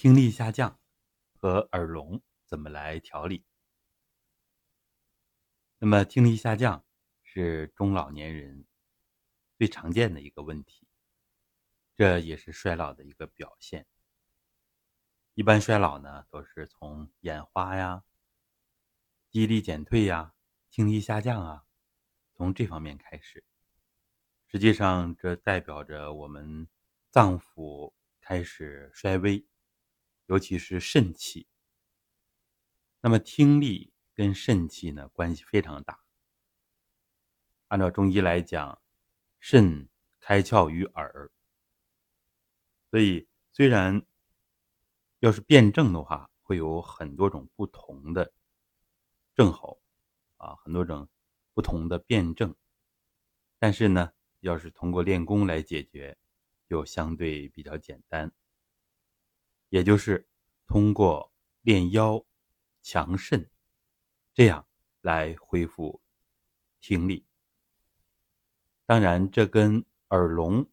听力下降和耳聋怎么来调理？那么，听力下降是中老年人最常见的一个问题，这也是衰老的一个表现。一般衰老呢，都是从眼花呀、记忆力减退呀、听力下降啊，从这方面开始。实际上，这代表着我们脏腑开始衰微，尤其是肾气。那么，听力跟肾气呢关系非常大。按照中医来讲，肾开窍于耳，所以虽然。要是辩证的话，会有很多种不同的症候，啊，很多种不同的辩证。但是呢，要是通过练功来解决，就相对比较简单。也就是通过练腰、强肾，这样来恢复听力。当然，这跟耳聋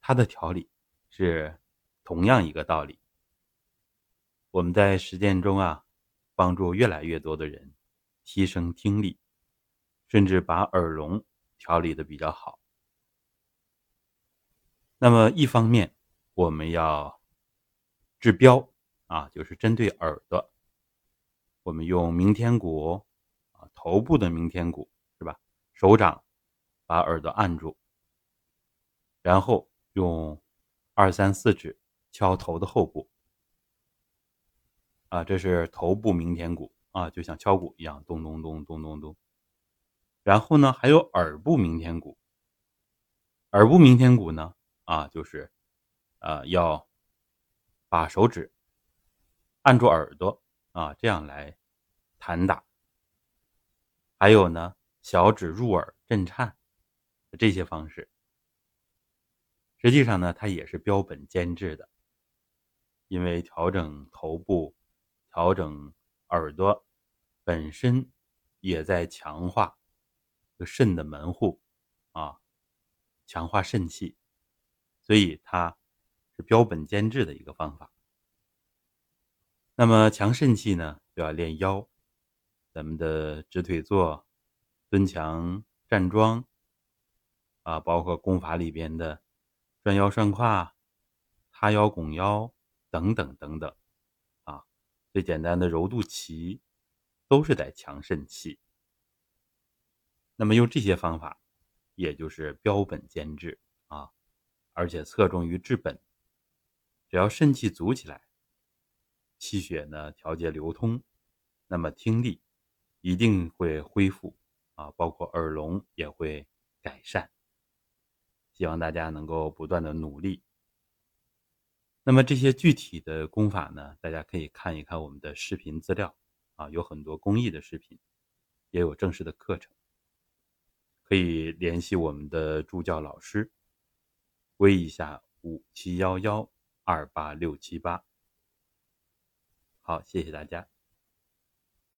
它的调理是同样一个道理。我们在实践中啊，帮助越来越多的人提升听力，甚至把耳聋调理的比较好。那么一方面，我们要治标啊，就是针对耳朵，我们用明天鼓啊，头部的明天鼓是吧？手掌把耳朵按住，然后用二三四指敲头的后部。啊，这是头部鸣天鼓啊，就像敲鼓一样，咚咚咚咚咚咚。然后呢，还有耳部鸣天鼓。耳部鸣天鼓呢，啊，就是，呃，要把手指按住耳朵啊，这样来弹打。还有呢，小指入耳震颤，这些方式，实际上呢，它也是标本兼治的，因为调整头部。调整耳朵本身也在强化肾的门户啊，强化肾气，所以它是标本兼治的一个方法。那么强肾气呢，就要练腰，咱们的直腿坐、蹲墙、站桩啊，包括功法里边的转腰涮胯、塌腰拱腰等等等等。啊最简单的揉肚脐，都是在强肾气。那么用这些方法，也就是标本兼治啊，而且侧重于治本。只要肾气足起来，气血呢调节流通，那么听力一定会恢复啊，包括耳聋也会改善。希望大家能够不断的努力。那么这些具体的功法呢，大家可以看一看我们的视频资料啊，有很多公益的视频，也有正式的课程，可以联系我们的助教老师，微一下五七幺幺二八六七八。好，谢谢大家。